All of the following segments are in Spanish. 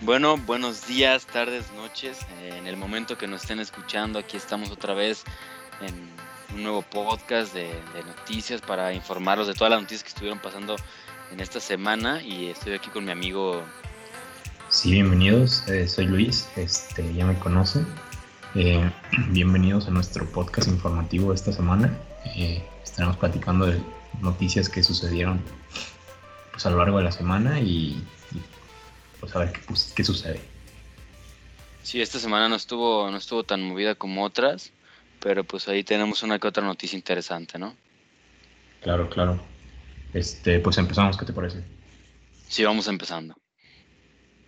Bueno, buenos días, tardes, noches. En el momento que nos estén escuchando, aquí estamos otra vez en un nuevo podcast de, noticias para informarlos de todas las noticias que estuvieron pasando en esta semana. Y estoy aquí con mi amigo. Sí, bienvenidos. Eh, soy Luis. Este, ya me conocen. Eh, bienvenidos a nuestro podcast informativo de esta semana. Eh, estaremos platicando de noticias que sucedieron pues, a lo largo de la semana y pues a ver qué, qué sucede. Sí, esta semana no estuvo, no estuvo tan movida como otras, pero pues ahí tenemos una que otra noticia interesante, ¿no? Claro, claro. Este, pues empezamos, ¿qué te parece? Sí, vamos empezando.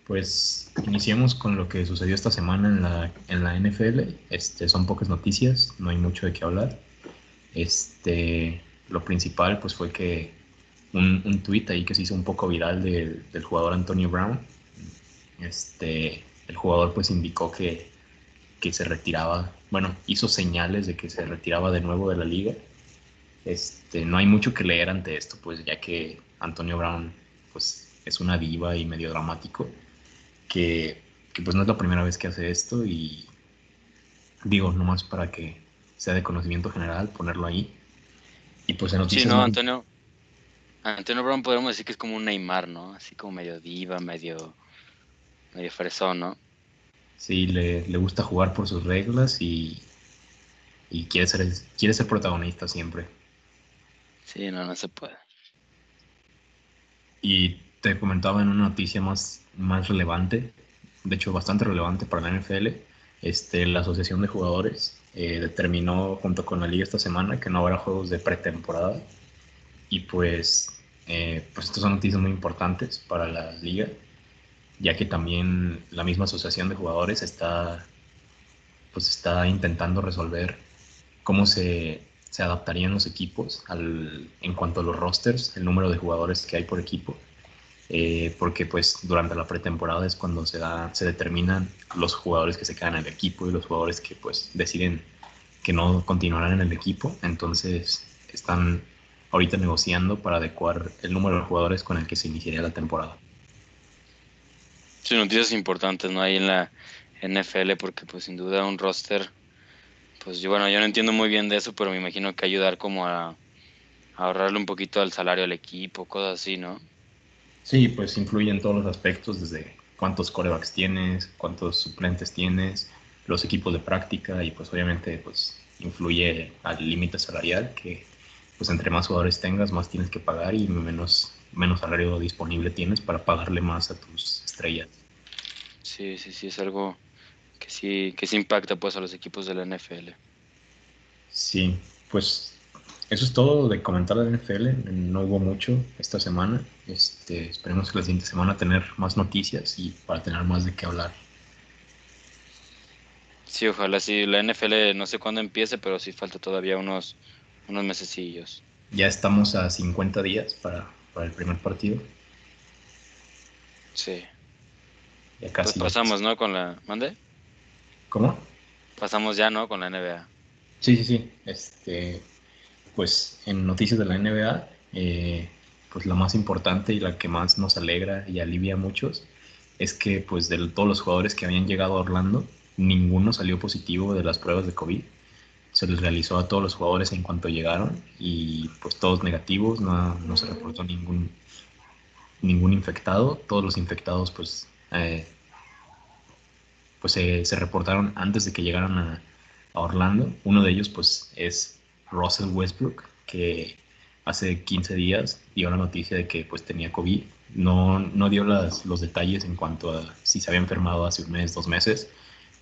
Pues iniciemos con lo que sucedió esta semana en la, en la NFL. Este, son pocas noticias, no hay mucho de qué hablar. Este, lo principal pues fue que un, un tweet ahí que se hizo un poco viral del jugador Antonio Brown, este, el jugador pues indicó que, se retiraba, bueno, hizo señales de que se retiraba de nuevo de la liga. Este, no hay mucho que leer ante esto, pues ya que Antonio Brown pues es una diva y medio dramático, que, pues no es la primera vez que hace esto y digo, nomás para que sea de conocimiento general, ponerlo ahí. Y pues en noticias... Sí, no, Antonio, Antonio Brown podemos decir que es como un Neymar, ¿no? Así como medio diva, medio medio fresón, ¿no? Sí, le, gusta jugar por sus reglas y, y quiere, ser, quiere ser protagonista siempre. Sí, no, no se puede. Y te comentaba en una noticia más, más relevante, de hecho bastante relevante para la NFL, este, la Asociación de Jugadores eh, determinó junto con la liga esta semana que no habrá juegos de pretemporada y pues, eh, pues estas son noticias muy importantes para la liga ya que también la misma asociación de jugadores está, pues está intentando resolver cómo se, se adaptarían los equipos al, en cuanto a los rosters, el número de jugadores que hay por equipo. Eh, porque pues durante la pretemporada es cuando se, da, se determinan los jugadores que se quedan en el equipo y los jugadores que pues deciden que no continuarán en el equipo. Entonces están ahorita negociando para adecuar el número de jugadores con el que se iniciaría la temporada. Sí, noticias importantes, ¿no? Ahí en la NFL, porque pues sin duda un roster, pues yo, bueno, yo no entiendo muy bien de eso, pero me imagino que ayudar como a, ahorrarle un poquito al salario al equipo, cosas así, ¿no? Sí, pues influye en todos los aspectos, desde cuántos corebacks tienes, cuántos suplentes tienes, los equipos de práctica y pues obviamente pues influye al límite salarial que pues entre más jugadores tengas más tienes que pagar y menos menos salario disponible tienes para pagarle más a tus estrellas. Sí, sí, sí, es algo que sí, que sí impacta pues a los equipos de la NFL. Sí, pues eso es todo de comentar de la NFL. No hubo mucho esta semana. Este, esperemos que la siguiente semana tener más noticias y para tener más de qué hablar. Sí, ojalá sí. La NFL no sé cuándo empiece, pero sí falta todavía unos, unos mesecillos. Ya estamos a 50 días para para el primer partido. Sí. Ya casi. Pues pasamos, ¿no? Con la. ¿Mande? ¿Cómo? Pasamos ya, ¿no? Con la NBA. Sí, sí, sí. Este, pues en noticias de la NBA, eh, pues la más importante y la que más nos alegra y alivia a muchos es que pues de todos los jugadores que habían llegado a Orlando, ninguno salió positivo de las pruebas de COVID se les realizó a todos los jugadores en cuanto llegaron y pues todos negativos, no, no se reportó ningún, ningún infectado, todos los infectados pues, eh, pues se, reportaron antes de que llegaran a, Orlando, uno de ellos pues es Russell Westbrook, que hace 15 días dio la noticia de que pues tenía COVID, no, no dio las, los detalles en cuanto a si se había enfermado hace un mes, dos meses,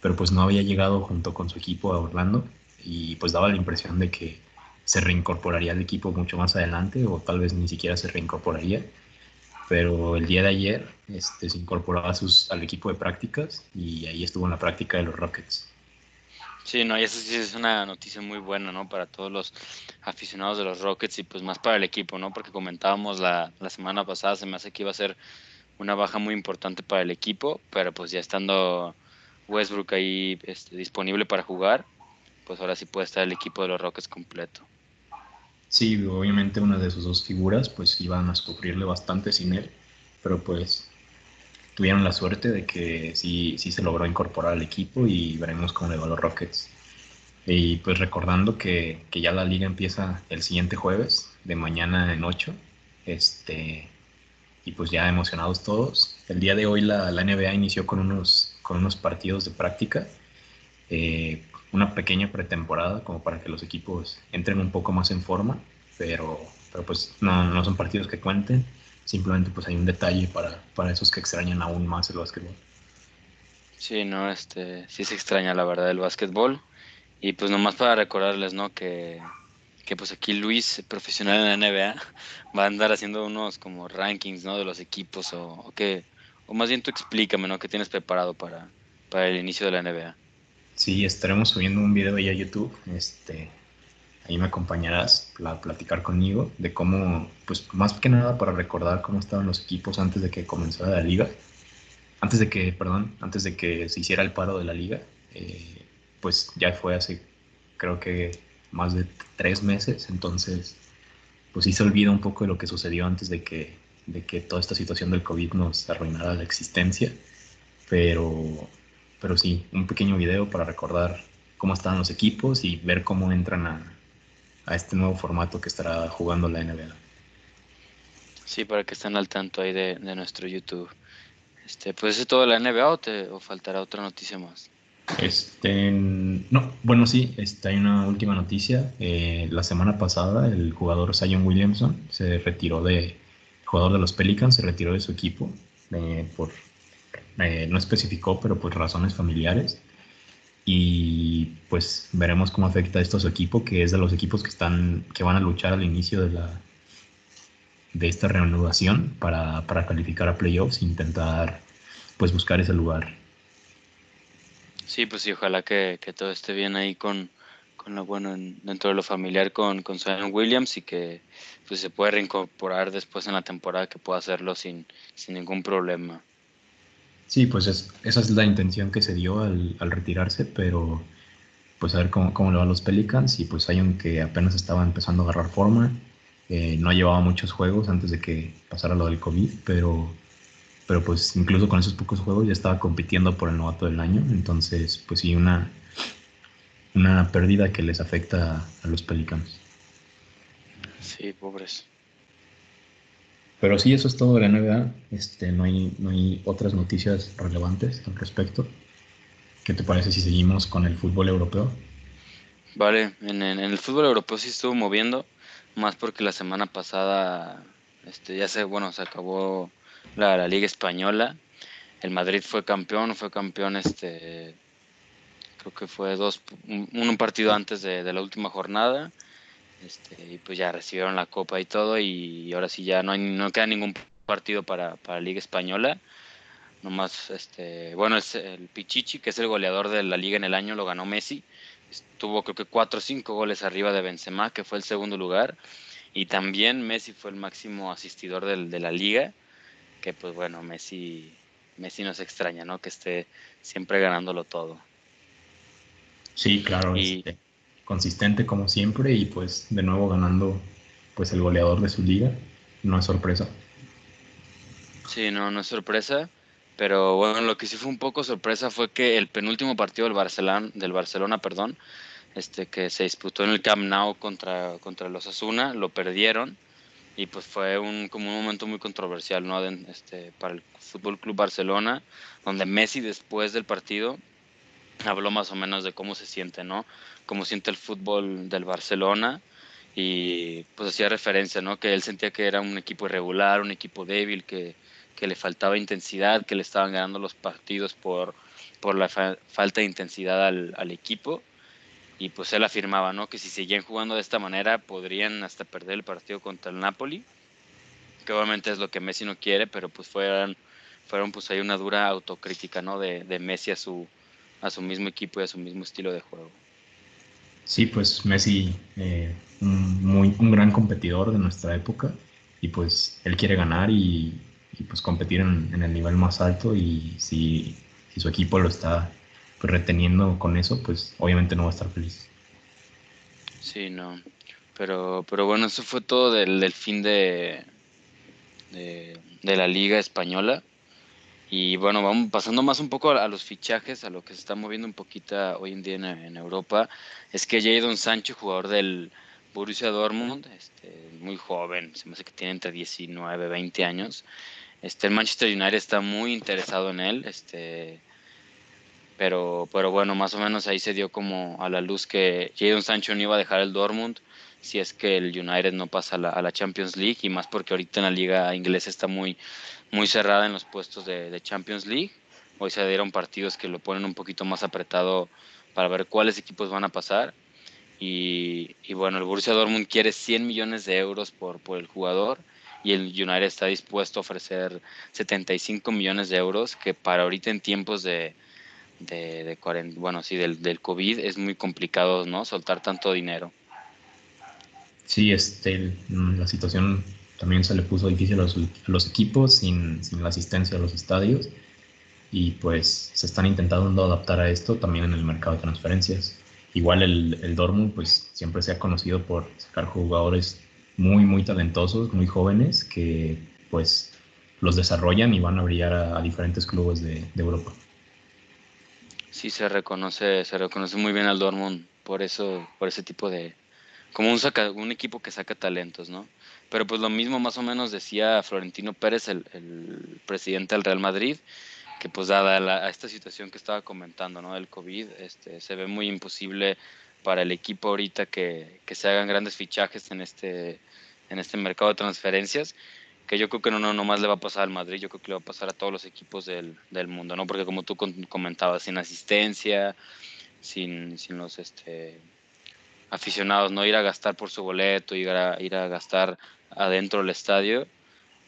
pero pues no había llegado junto con su equipo a Orlando y pues daba la impresión de que se reincorporaría al equipo mucho más adelante o tal vez ni siquiera se reincorporaría. Pero el día de ayer este, se incorporó a sus, al equipo de prácticas y ahí estuvo en la práctica de los Rockets. Sí, no, y eso sí es una noticia muy buena, ¿no? Para todos los aficionados de los Rockets y pues más para el equipo, ¿no? Porque comentábamos la, la semana pasada, se me hace que iba a ser una baja muy importante para el equipo, pero pues ya estando Westbrook ahí este, disponible para jugar, pues ahora sí puede estar el equipo de los Rockets completo. Sí, obviamente una de sus dos figuras pues iban a sufrirle bastante sin él, pero pues tuvieron la suerte de que sí, sí se logró incorporar al equipo y veremos cómo le va a los Rockets. Y pues recordando que, que, ya la liga empieza el siguiente jueves, de mañana en 8, este, y pues ya emocionados todos. El día de hoy la, la NBA inició con unos, con unos partidos de práctica, eh, una pequeña pretemporada como para que los equipos entren un poco más en forma, pero, pero pues no, no son partidos que cuenten, simplemente pues hay un detalle para, para esos que extrañan aún más el básquetbol. Sí, no, este, sí se extraña la verdad el básquetbol. Y pues nomás para recordarles, ¿no? Que, que pues aquí Luis, profesional en la NBA, va a andar haciendo unos como rankings, ¿no? De los equipos o, o que, o más bien tú explícame, ¿no? ¿Qué tienes preparado para, para el inicio de la NBA? Sí, estaremos subiendo un video ahí a YouTube, este, ahí me acompañarás a platicar conmigo de cómo, pues más que nada para recordar cómo estaban los equipos antes de que comenzara la liga, antes de que, perdón, antes de que se hiciera el paro de la liga. Eh, pues ya fue hace creo que más de tres meses, entonces pues sí se olvida un poco de lo que sucedió antes de que, de que toda esta situación del COVID nos arruinara la existencia, pero, pero sí, un pequeño video para recordar cómo están los equipos y ver cómo entran a, a este nuevo formato que estará jugando la NBA. Sí, para que estén al tanto ahí de, de nuestro YouTube. Este, pues es todo la NBA o, te, o faltará otra noticia más? Este, no, bueno, sí, este, hay una última noticia. Eh, la semana pasada el jugador Zion Williamson se retiró de, el jugador de los Pelicans, se retiró de su equipo eh, por, eh, no especificó, pero por razones familiares. Y pues veremos cómo afecta esto a su equipo, que es de los equipos que están, que van a luchar al inicio de la de esta reanudación para, para calificar a playoffs e intentar pues buscar ese lugar Sí, pues sí, ojalá que, que todo esté bien ahí con, con lo bueno dentro de lo familiar con, con Williams y que pues, se puede reincorporar después en la temporada, que pueda hacerlo sin, sin ningún problema. Sí, pues es, esa es la intención que se dio al, al retirarse, pero pues a ver cómo, cómo le va los Pelicans y pues hay un que apenas estaba empezando a agarrar forma, eh, no llevaba muchos juegos antes de que pasara lo del COVID, pero pero pues incluso con esos pocos juegos ya estaba compitiendo por el novato del año, entonces pues sí, una, una pérdida que les afecta a los Pelicans. Sí, pobres. Pero sí, eso es todo de la NBA. Este, no, hay, no hay otras noticias relevantes al respecto. ¿Qué te parece si seguimos con el fútbol europeo? Vale, en, en el fútbol europeo sí estuvo moviendo, más porque la semana pasada este, ya se, bueno, se acabó la, la Liga Española. El Madrid fue campeón, fue campeón este creo que fue dos un, partido antes de, la última jornada. Este, y pues ya recibieron la copa y todo y ahora sí ya no hay, no queda ningún partido para, para Liga Española. Nomás este, bueno, es el Pichichi, que es el goleador de la liga en el año, lo ganó Messi. Estuvo creo que cuatro o cinco goles arriba de Benzema, que fue el segundo lugar. Y también Messi fue el máximo asistidor del, de la liga que pues bueno, Messi, Messi nos extraña, ¿no? Que esté siempre ganándolo todo. Sí, claro, y, este, consistente como siempre y pues de nuevo ganando pues el goleador de su liga, no es sorpresa. Sí, no, no es sorpresa, pero bueno, lo que sí fue un poco sorpresa fue que el penúltimo partido del Barcelona, del Barcelona, perdón, este que se disputó en el Camp Nou contra, contra los Asuna, lo perdieron y pues fue un, como un momento muy controversial ¿no? este, para el Fútbol Club Barcelona, donde Messi después del partido habló más o menos de cómo se siente, ¿no? Cómo siente el fútbol del Barcelona y pues hacía referencia, ¿no? Que él sentía que era un equipo irregular, un equipo débil, que, que le faltaba intensidad, que le estaban ganando los partidos por, por la fa falta de intensidad al, al equipo y pues él afirmaba, ¿no? Que si seguían jugando de esta manera podrían hasta perder el partido contra el Napoli, que obviamente es lo que Messi no quiere, pero pues fueron, fueron pues ahí una dura autocrítica, ¿no? De, de Messi a su, a su mismo equipo y a su mismo estilo de juego. Sí, pues Messi, eh, un, muy, un gran competidor de nuestra época y pues él quiere ganar y, y pues competir en, en, el nivel más alto y si, si su equipo lo está pues, reteniendo con eso, pues obviamente no va a estar feliz. Sí, no. Pero, pero bueno, eso fue todo del, del fin de, de, de, la liga española. Y bueno, vamos pasando más un poco a, los fichajes, a lo que se está moviendo un poquito hoy en día en, Europa, es que Jadon Sancho, jugador del Borussia Dortmund, este, muy joven, se me hace que tiene entre 19, 20 años. Este, el Manchester United está muy interesado en él, este, pero, pero bueno, más o menos ahí se dio como a la luz que Jadon Sancho no iba a dejar el Dortmund si es que el United no pasa a la, a la Champions League y más porque ahorita en la liga inglesa está muy muy cerrada en los puestos de, Champions League. Hoy se dieron partidos que lo ponen un poquito más apretado para ver cuáles equipos van a pasar. Y, bueno, el Borussia Dortmund quiere 100 millones de euros por, por el jugador y el United está dispuesto a ofrecer 75 millones de euros, que para ahorita en tiempos de, de, bueno, sí, del, del, COVID es muy complicado, ¿no? Soltar tanto dinero. Sí, este, la situación también se le puso difícil a los, equipos sin, la asistencia a los estadios y pues se están intentando adaptar a esto también en el mercado de transferencias. Igual el, el Dortmund pues siempre se ha conocido por sacar jugadores muy muy talentosos, muy jóvenes que pues los desarrollan y van a brillar a, diferentes clubes de, Europa. Sí, se reconoce, se reconoce muy bien al Dortmund por eso, por ese tipo de, como un, saca, un equipo que saca talentos, ¿no? Pero pues lo mismo más o menos decía Florentino Pérez, el, presidente del Real Madrid, que pues dada la, esta situación que estaba comentando, ¿no? Del COVID, este, se ve muy imposible para el equipo ahorita que, se hagan grandes fichajes en este, en este mercado de transferencias, que yo creo que no, no más le va a pasar al Madrid, yo creo que le va a pasar a todos los equipos del, del mundo, ¿no? Porque como tú comentabas, sin asistencia, sin, sin los este, aficionados, no ir a gastar por su boleto, ir a, ir a gastar adentro del estadio,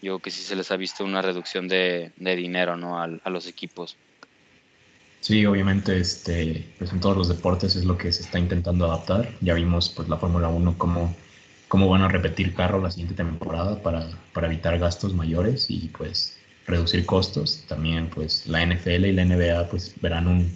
yo creo que sí se les ha visto una reducción de, dinero ¿no? a, los equipos. Sí, obviamente este, pues en todos los deportes es lo que se está intentando adaptar. Ya vimos pues la Fórmula 1 cómo, cómo van a repetir carro la siguiente temporada para, para evitar gastos mayores y pues reducir costos. También pues la NFL y la NBA pues verán un,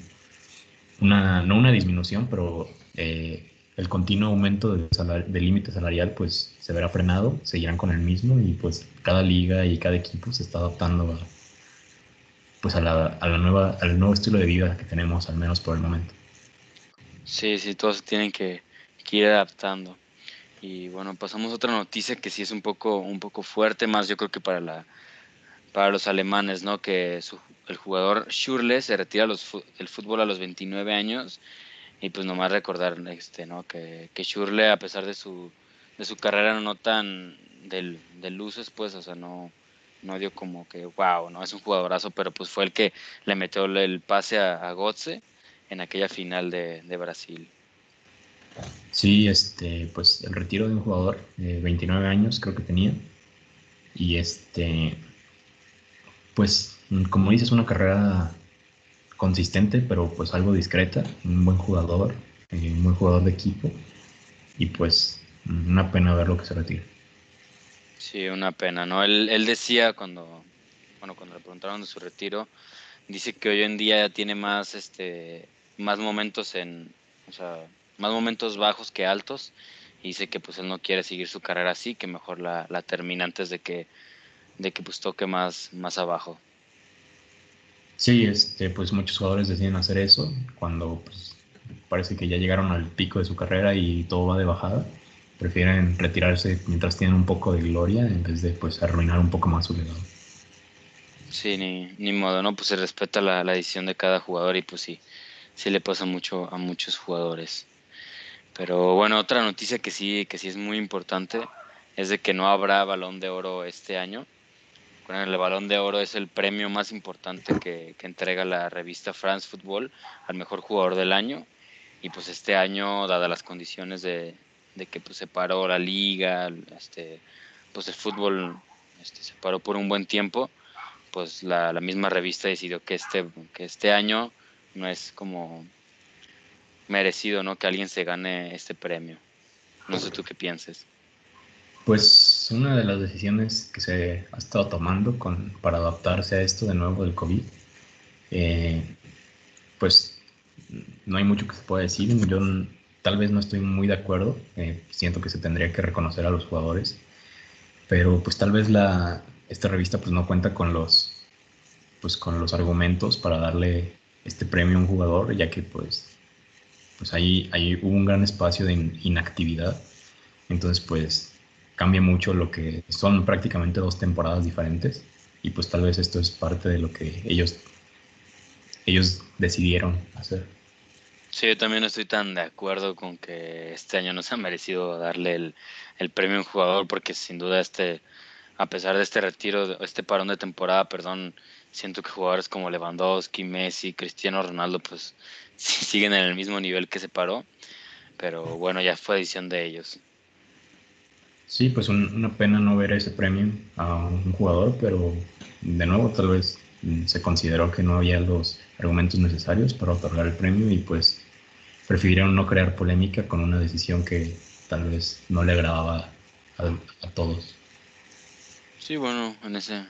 una, no una disminución, pero eh, el continuo aumento del, límite salarial pues se verá frenado, seguirán con el mismo y pues cada liga y cada equipo se está adaptando a, pues a la, a la nueva, al nuevo estilo de vida que tenemos, al menos por el momento. Sí, sí, todos tienen que, ir adaptando. Y bueno, pasamos a otra noticia que sí es un poco, un poco fuerte, más yo creo que para la para los alemanes, ¿no? Que el jugador Schürrle se retira los, del fútbol a los 29 años y pues nomás recordar este, ¿no? que, que Shurle, a pesar de su, de su carrera no tan del, del luces, pues, o sea, no, no dio como que, wow, no es un jugadorazo, pero pues fue el que le metió el pase a, a Gotze en aquella final de, de, Brasil. Sí, este, pues el retiro de un jugador de 29 años creo que tenía. Y este, pues como dices, una carrera consistente, pero pues algo discreta, un buen jugador, eh, un buen jugador de equipo y pues una pena ver lo que se retira. Sí, una pena, ¿no? Él, él decía cuando, bueno, cuando le preguntaron de su retiro, dice que hoy en día tiene más, este, más momentos en, o sea, más momentos bajos que altos y dice que pues él no quiere seguir su carrera así, que mejor la, la termina antes de que, de que pues toque más, más abajo. Sí, este, pues muchos jugadores deciden hacer eso cuando pues, parece que ya llegaron al pico de su carrera y todo va de bajada. Prefieren retirarse mientras tienen un poco de gloria en vez de pues arruinar un poco más su legado. Sí, ni, modo, ¿no? Pues se respeta la, la, decisión de cada jugador y pues sí, sí le pasa mucho a muchos jugadores. Pero bueno, otra noticia que sí, que sí es muy importante es de que no habrá balón de oro este año el Balón de Oro es el premio más importante que, entrega la revista France Football al mejor jugador del año. Y pues este año, dadas las condiciones de, que pues, se paró la liga, este, pues el fútbol este, se paró por un buen tiempo, pues la, la, misma revista decidió que este, que este año no es como merecido ¿no? que alguien se gane este premio. No sé tú qué pienses. Pues una de las decisiones que se ha estado tomando con, para adaptarse a esto de nuevo del COVID, eh, pues no hay mucho que se pueda decir. Yo tal vez no estoy muy de acuerdo. Eh, siento que se tendría que reconocer a los jugadores, pero pues tal vez la, esta revista pues no cuenta con los pues con los argumentos para darle este premio a un jugador, ya que pues, pues hubo un gran espacio de inactividad. Entonces pues cambia mucho lo que son prácticamente dos temporadas diferentes y pues tal vez esto es parte de lo que ellos, ellos decidieron hacer. Sí, yo también no estoy tan de acuerdo con que este año no se ha merecido darle el, el premio a un jugador porque sin duda este, a pesar de este retiro, este parón de temporada, perdón, siento que jugadores como Lewandowski, Messi, Cristiano Ronaldo, pues siguen en el mismo nivel que se paró, pero bueno, ya fue edición de ellos. Sí, pues una pena no ver ese premio a un jugador, pero de nuevo tal vez se consideró que no había los argumentos necesarios para otorgar el premio y pues prefirieron no crear polémica con una decisión que tal vez no le agradaba a, todos. Sí, bueno, en ese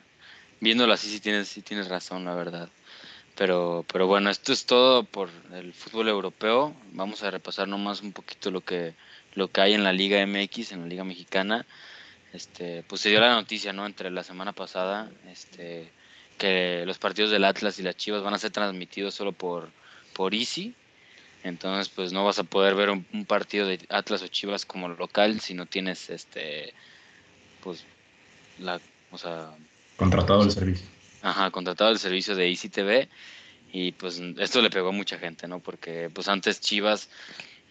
viéndolo así sí tienes sí tienes razón, la verdad. Pero pero bueno, esto es todo por el fútbol europeo. Vamos a repasar nomás un poquito lo que lo que hay en la Liga MX, en la Liga Mexicana. Este, pues se dio la noticia, ¿no? Entre la semana pasada, este, que los partidos del Atlas y las Chivas van a ser transmitidos solo por, por Easy. Entonces, pues no vas a poder ver un, partido de Atlas o Chivas como local si no tienes, este, pues, la, o sea... Contratado el servicio. Ajá, contratado el servicio de Easy TV. Y pues esto le pegó a mucha gente, ¿no? Porque pues antes Chivas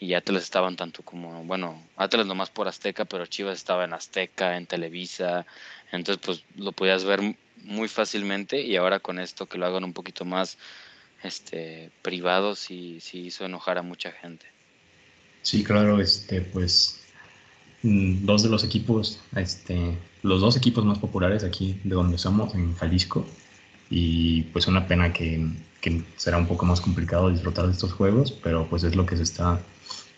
y Atlas estaban tanto como, bueno, Atlas nomás por Azteca, pero Chivas estaba en Azteca, en Televisa, entonces pues lo podías ver muy fácilmente y ahora con esto que lo hagan un poquito más este privado sí, sí hizo enojar a mucha gente. Sí, claro, este pues mm, dos de los equipos, este, los dos equipos más populares aquí de donde somos, en Jalisco, y pues una pena que, que será un poco más complicado disfrutar de estos juegos, pero pues es lo que se está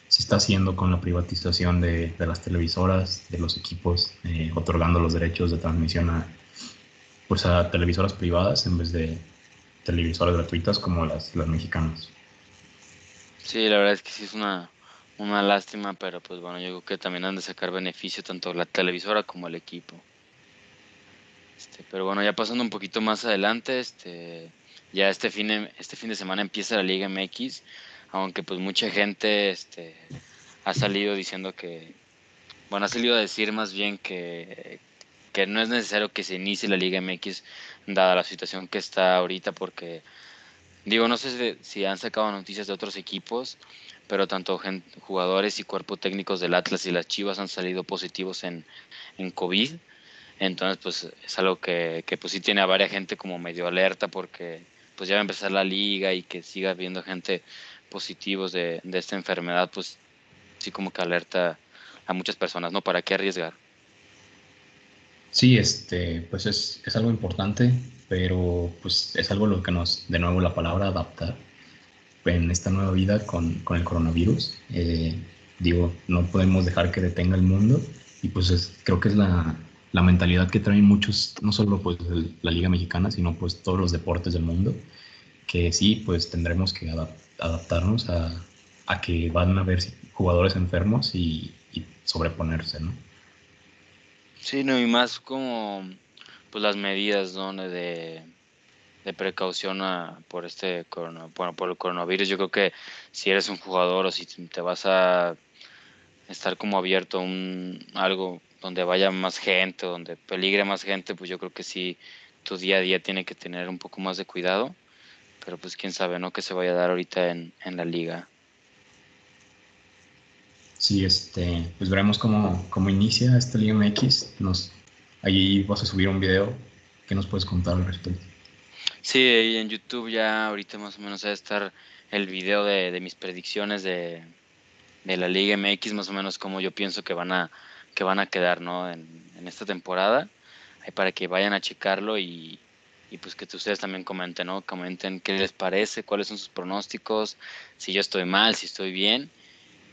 se está haciendo con la privatización de, las televisoras, de los equipos, eh, otorgando los derechos de transmisión a, pues a televisoras privadas en vez de televisoras gratuitas como las, las mexicanas. Sí, la verdad es que sí es una, una lástima, pero pues bueno, yo creo que también han de sacar beneficio tanto la televisora como el equipo. Este, pero bueno, ya pasando un poquito más adelante, este, ya este fin, este fin de semana empieza la Liga MX aunque pues mucha gente este, ha salido diciendo que, bueno, ha salido a decir más bien que, que no es necesario que se inicie la Liga MX dada la situación que está ahorita porque digo no sé si, han sacado noticias de otros equipos pero tanto jugadores y cuerpo técnicos del Atlas y las Chivas han salido positivos en COVID. Entonces pues es algo que, que pues sí tiene a varias gente como medio alerta porque pues ya va a empezar la liga y que siga habiendo gente positivos de, esta enfermedad, pues sí como que alerta a muchas personas, ¿no? ¿Para qué arriesgar? Sí, este, pues es, es algo importante, pero pues es algo lo que nos, de nuevo la palabra adaptar en esta nueva vida con, con el coronavirus. Eh, digo, no podemos dejar que detenga el mundo y pues creo que es la, la, mentalidad que traen muchos, no solo pues la Liga Mexicana, sino pues todos los deportes del mundo, que sí, pues tendremos que adaptar adaptarnos a, a, que van a haber jugadores enfermos y, sobreponerse, ¿no? Sí, no, y más como pues las medidas de, de precaución por este bueno, por el coronavirus. Yo creo que si eres un jugador o si te vas a estar como abierto a un algo donde vaya más gente, donde peligre más gente, pues yo creo que sí tu día a día tiene que tener un poco más de cuidado pero pues quién sabe, ¿no? Que se vaya a dar ahorita en, la liga. Sí, este, pues veremos cómo, cómo inicia esta Liga MX. Nos, ahí vas a subir un video. ¿Qué nos puedes contar al respecto? Sí, en YouTube ya ahorita más o menos va a estar el video de, mis predicciones de, la Liga MX, más o menos como yo pienso que van a, que van a quedar ¿no? en, en esta temporada. Ahí para que vayan a checarlo y, y pues que ustedes también comenten, ¿no? Comenten qué les parece, cuáles son sus pronósticos, si yo estoy mal, si estoy bien.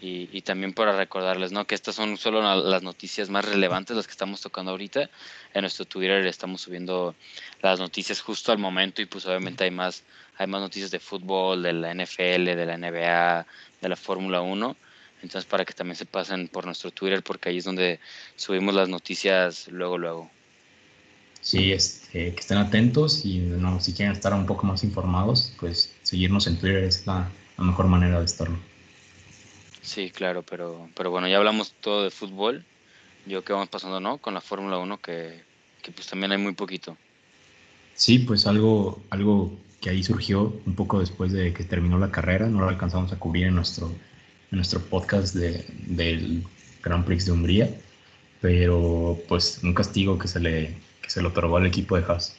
Y, también para recordarles, ¿no? Que estas son solo las noticias más relevantes, las que estamos tocando ahorita. En nuestro Twitter estamos subiendo las noticias justo al momento y pues obviamente hay más, hay más noticias de fútbol, de la NFL, de la NBA, de la Fórmula 1. Entonces para que también se pasen por nuestro Twitter porque ahí es donde subimos las noticias luego, luego. Sí, este, que estén atentos y no, si quieren estar un poco más informados, pues seguirnos en Twitter es la, mejor manera de estarlo. Sí, claro, pero, pero bueno, ya hablamos todo de fútbol. Yo que vamos pasando, ¿no? Con la Fórmula 1, que, que pues también hay muy poquito. Sí, pues algo, algo que ahí surgió un poco después de que terminó la carrera, no lo alcanzamos a cubrir en nuestro, en nuestro podcast de, del Grand Prix de Hungría, pero pues un castigo que se le, que se le otorgó al equipo de Haas.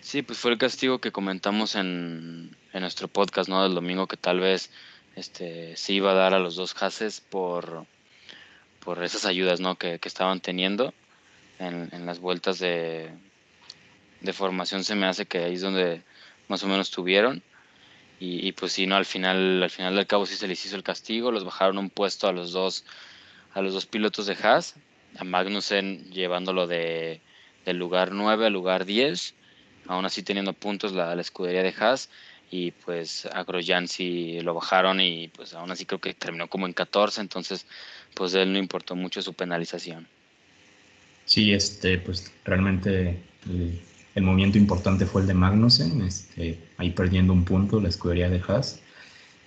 Sí, pues fue el castigo que comentamos en, en nuestro podcast ¿no? del domingo, que tal vez este, se iba a dar a los dos Haases por, por esas ayudas ¿no? que, que estaban teniendo en, en las vueltas de, de formación se me hace que ahí es donde más o menos tuvieron. Y, pues si no, al final, al final del cabo sí se les hizo el castigo, los bajaron un puesto a los dos, a los dos pilotos de Haas, a Magnussen llevándolo de, del lugar 9 al lugar 10, aún así teniendo puntos la, escudería de Haas, y pues a Grosjean sí lo bajaron y pues aún así creo que terminó como en 14, entonces pues él no importó mucho su penalización. Sí, este, pues realmente el movimiento importante fue el de Magnussen, este, ahí perdiendo un punto la escudería de Haas.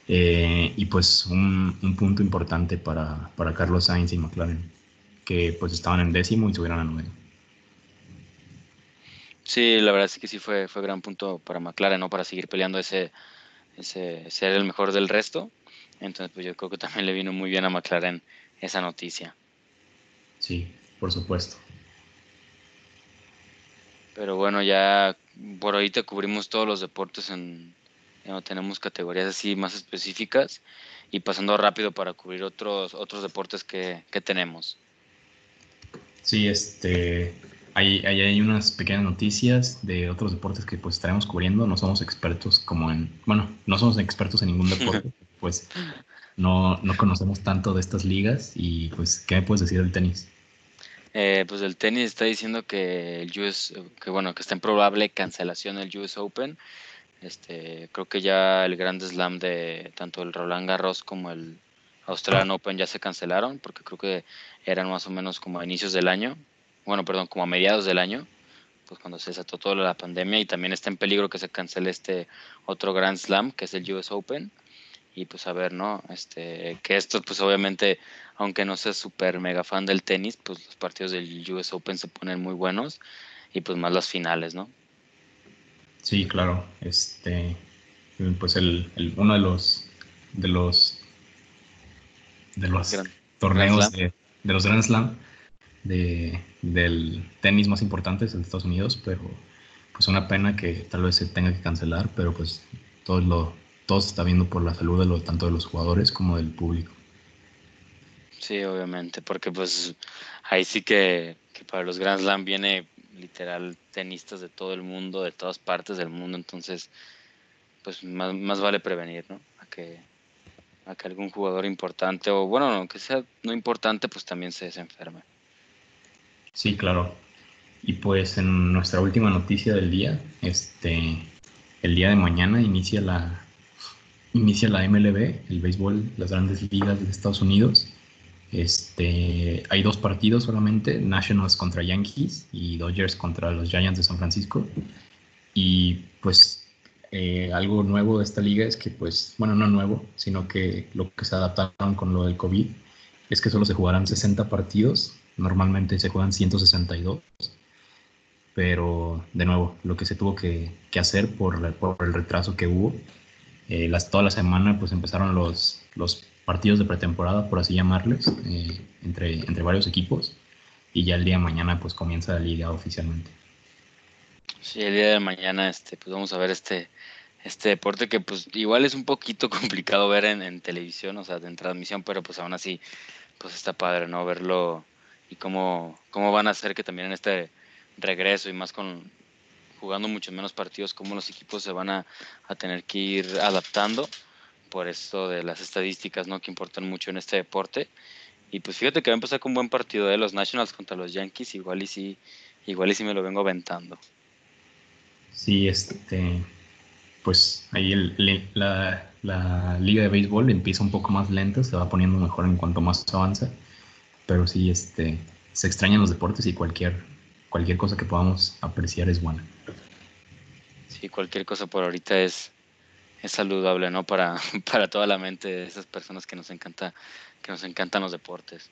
Eh, y pues un, punto importante para, Carlos Sainz y McLaren, que pues estaban en décimo y subieron a nueve. Sí, la verdad es que sí fue, fue gran punto para McLaren, ¿no? Para seguir peleando ese, ese ser el mejor del resto. Entonces, pues yo creo que también le vino muy bien a McLaren esa noticia. Sí, por supuesto. Pero bueno, ya por ahorita cubrimos todos los deportes en, no tenemos categorías así más específicas y pasando rápido para cubrir otros otros deportes que, tenemos. Sí, este hay, hay, unas pequeñas noticias de otros deportes que pues estaremos cubriendo. No somos expertos como en, bueno, no somos expertos en ningún deporte, pues no, no conocemos tanto de estas ligas y pues, ¿qué me puedes decir del tenis? Eh, pues el tenis está diciendo que el US, que bueno, que está en probable cancelación el US Open. Este, creo que ya el Grand Slam de tanto el Roland Garros como el Australian Open ya se cancelaron, porque creo que eran más o menos como a inicios del año, bueno, perdón, como a mediados del año, pues cuando se desató toda la pandemia y también está en peligro que se cancele este otro Grand Slam, que es el US Open y pues a ver, ¿no? Este, que esto pues obviamente, aunque no sea súper mega fan del tenis, pues los partidos del US Open se ponen muy buenos y pues más las finales, ¿no? Sí, claro. Este, pues el, uno de los de los de los torneos de, los Grand Slam de, del tenis más importantes en Estados Unidos, pero pues una pena que tal vez se tenga que cancelar, pero pues todo lo todo se está viendo por la salud de tanto de los jugadores como del público. Sí, obviamente, porque pues ahí sí que, para los Grand Slam viene literal tenistas de todo el mundo, de todas partes del mundo, entonces pues más, vale prevenir, ¿no? A que, a que algún jugador importante, o bueno, aunque sea no importante, pues también se, se enferme. Sí, claro. Y pues en nuestra última noticia del día, este, el día de mañana inicia la, inicia la MLB, el béisbol, las grandes ligas de Estados Unidos. Este, hay dos partidos solamente, Nationals contra Yankees y Dodgers contra los Giants de San Francisco. Y pues eh, algo nuevo de esta liga es que pues, bueno, no nuevo, sino que lo que se adaptaron con lo del COVID es que solo se jugarán 60 partidos, normalmente se juegan 162. Pero de nuevo, lo que se tuvo que, hacer por, por el retraso que hubo eh, las, toda la semana pues empezaron los, los partidos de pretemporada, por así llamarles, eh, entre, entre varios equipos y ya el día de mañana pues comienza la liga oficialmente. Sí, el día de mañana este, pues vamos a ver este, este deporte que pues igual es un poquito complicado ver en, en televisión, o sea, en transmisión, pero pues aún así pues está padre, ¿no? Verlo y cómo, cómo van a hacer que también en este regreso y más con, jugando mucho menos partidos, cómo los equipos se van a, tener que ir adaptando por esto de las estadísticas, ¿no? Que importan mucho en este deporte. Y pues fíjate que va a empezar con un buen partido de los Nationals contra los Yankees, igual y sí, igual y sí me lo vengo aventando. Sí, este, pues ahí la, la, liga de béisbol empieza un poco más lenta, se va poniendo mejor en cuanto más avanza, pero sí, este, se extrañan los deportes y cualquier cualquier cosa que podamos apreciar es buena. Sí, cualquier cosa por ahorita es, es saludable, ¿no? Para, para toda la mente de esas personas que nos encanta, que nos encantan los deportes.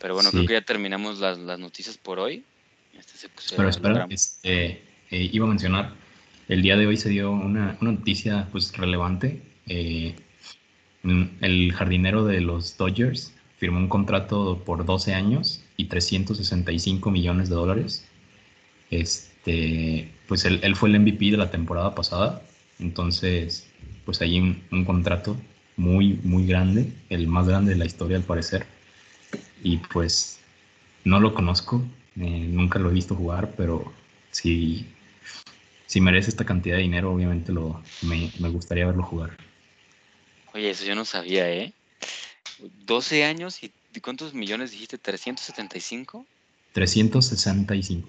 Pero bueno, creo que ya terminamos las, las noticias por hoy. Este Pero espera, este, eh, iba a mencionar, el día de hoy se dio una, una noticia pues relevante. Eh, el jardinero de los Dodgers firmó un contrato por 12 años y 365 millones de dólares. Este, pues él, fue el MVP de la temporada pasada, entonces pues un, un, contrato muy, muy grande, el más grande de la historia al parecer. Y pues no lo conozco, eh, nunca lo he visto jugar, pero si, si merece esta cantidad de dinero, obviamente lo, me, me gustaría verlo jugar. Oye, eso yo no sabía, ¿eh? 12 años y ¿cuántos millones dijiste? ¿375? 365.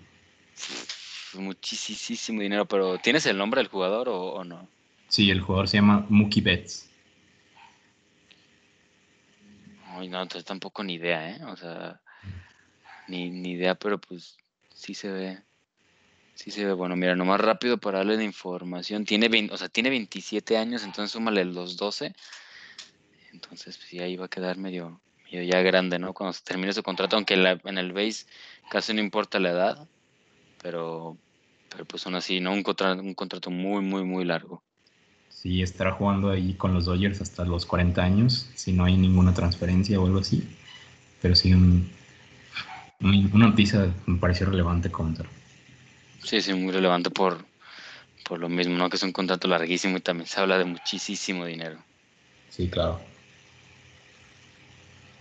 Muchísimo dinero, pero ¿tienes el nombre del jugador o, no? Sí, el jugador se llama Mookie Betts. Ay, no, entonces tampoco ni idea, ¿eh? O sea, ni, ni idea, pero pues sí se ve. Sí se ve bueno. Mira, nomás rápido para darle de información. Tiene o sea, tiene 27 años, entonces súmale los 12. Entonces, pues ahí va a quedar medio, medio ya grande, ¿no? Cuando se termine su contrato, aunque en el base casi no importa la edad, pero, pero pues aún así, ¿no? Un contrato, un contrato muy, muy, muy largo. Sí, estará jugando ahí con los Dodgers hasta los 40 años, si no hay ninguna transferencia o algo así. Pero sí, un, una noticia me pareció relevante comentar. Sí, sí, muy relevante por, por lo mismo, ¿no? Que es un contrato larguísimo y también se habla de muchísimo dinero. Sí, claro.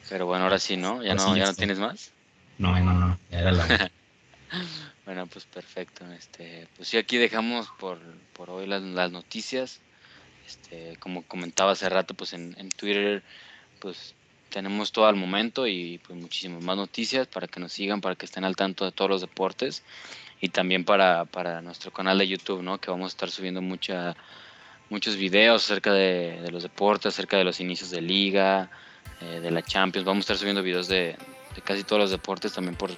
Pero bueno, ahora sí, ¿no? ¿Ya, no, ¿ya no tienes más? No, no, no, ya era la... bueno, pues perfecto. Este, pues sí, aquí dejamos por, por hoy las, las noticias. Este, como comentaba hace rato, pues en, en Twitter, pues tenemos todo al momento y pues muchísimas más noticias para que nos sigan, para que estén al tanto de todos los deportes y también para, para nuestro canal de YouTube, ¿no? Que vamos a estar subiendo mucha, muchos videos acerca de, los deportes, acerca de los inicios de liga, eh, de la Champions. Vamos a estar subiendo videos de, casi todos los deportes también por,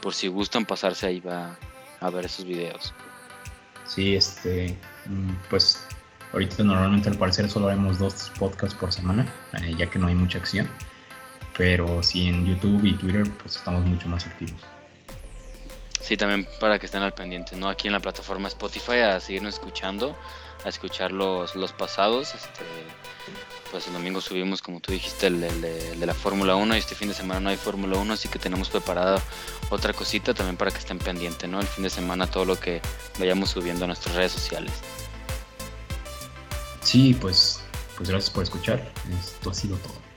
por si gustan pasarse ahí va a ver esos videos. Sí, este, mm, pues ahorita normalmente al parecer solo haremos dos podcasts por semana, eh, ya que no hay mucha acción. Pero sí en YouTube y Twitter pues estamos mucho más activos. Sí, también para que estén al pendiente, ¿no? Aquí en la plataforma Spotify a seguirnos escuchando, a escuchar los, los pasados. Este, pues el domingo subimos, como tú dijiste, el, de la Fórmula 1 y este fin de semana no hay Fórmula 1, así que tenemos preparada otra cosita también para que estén pendientes, ¿no? El fin de semana todo lo que vayamos subiendo a nuestras redes sociales. Sí, pues, pues gracias por escuchar. Esto ha sido todo.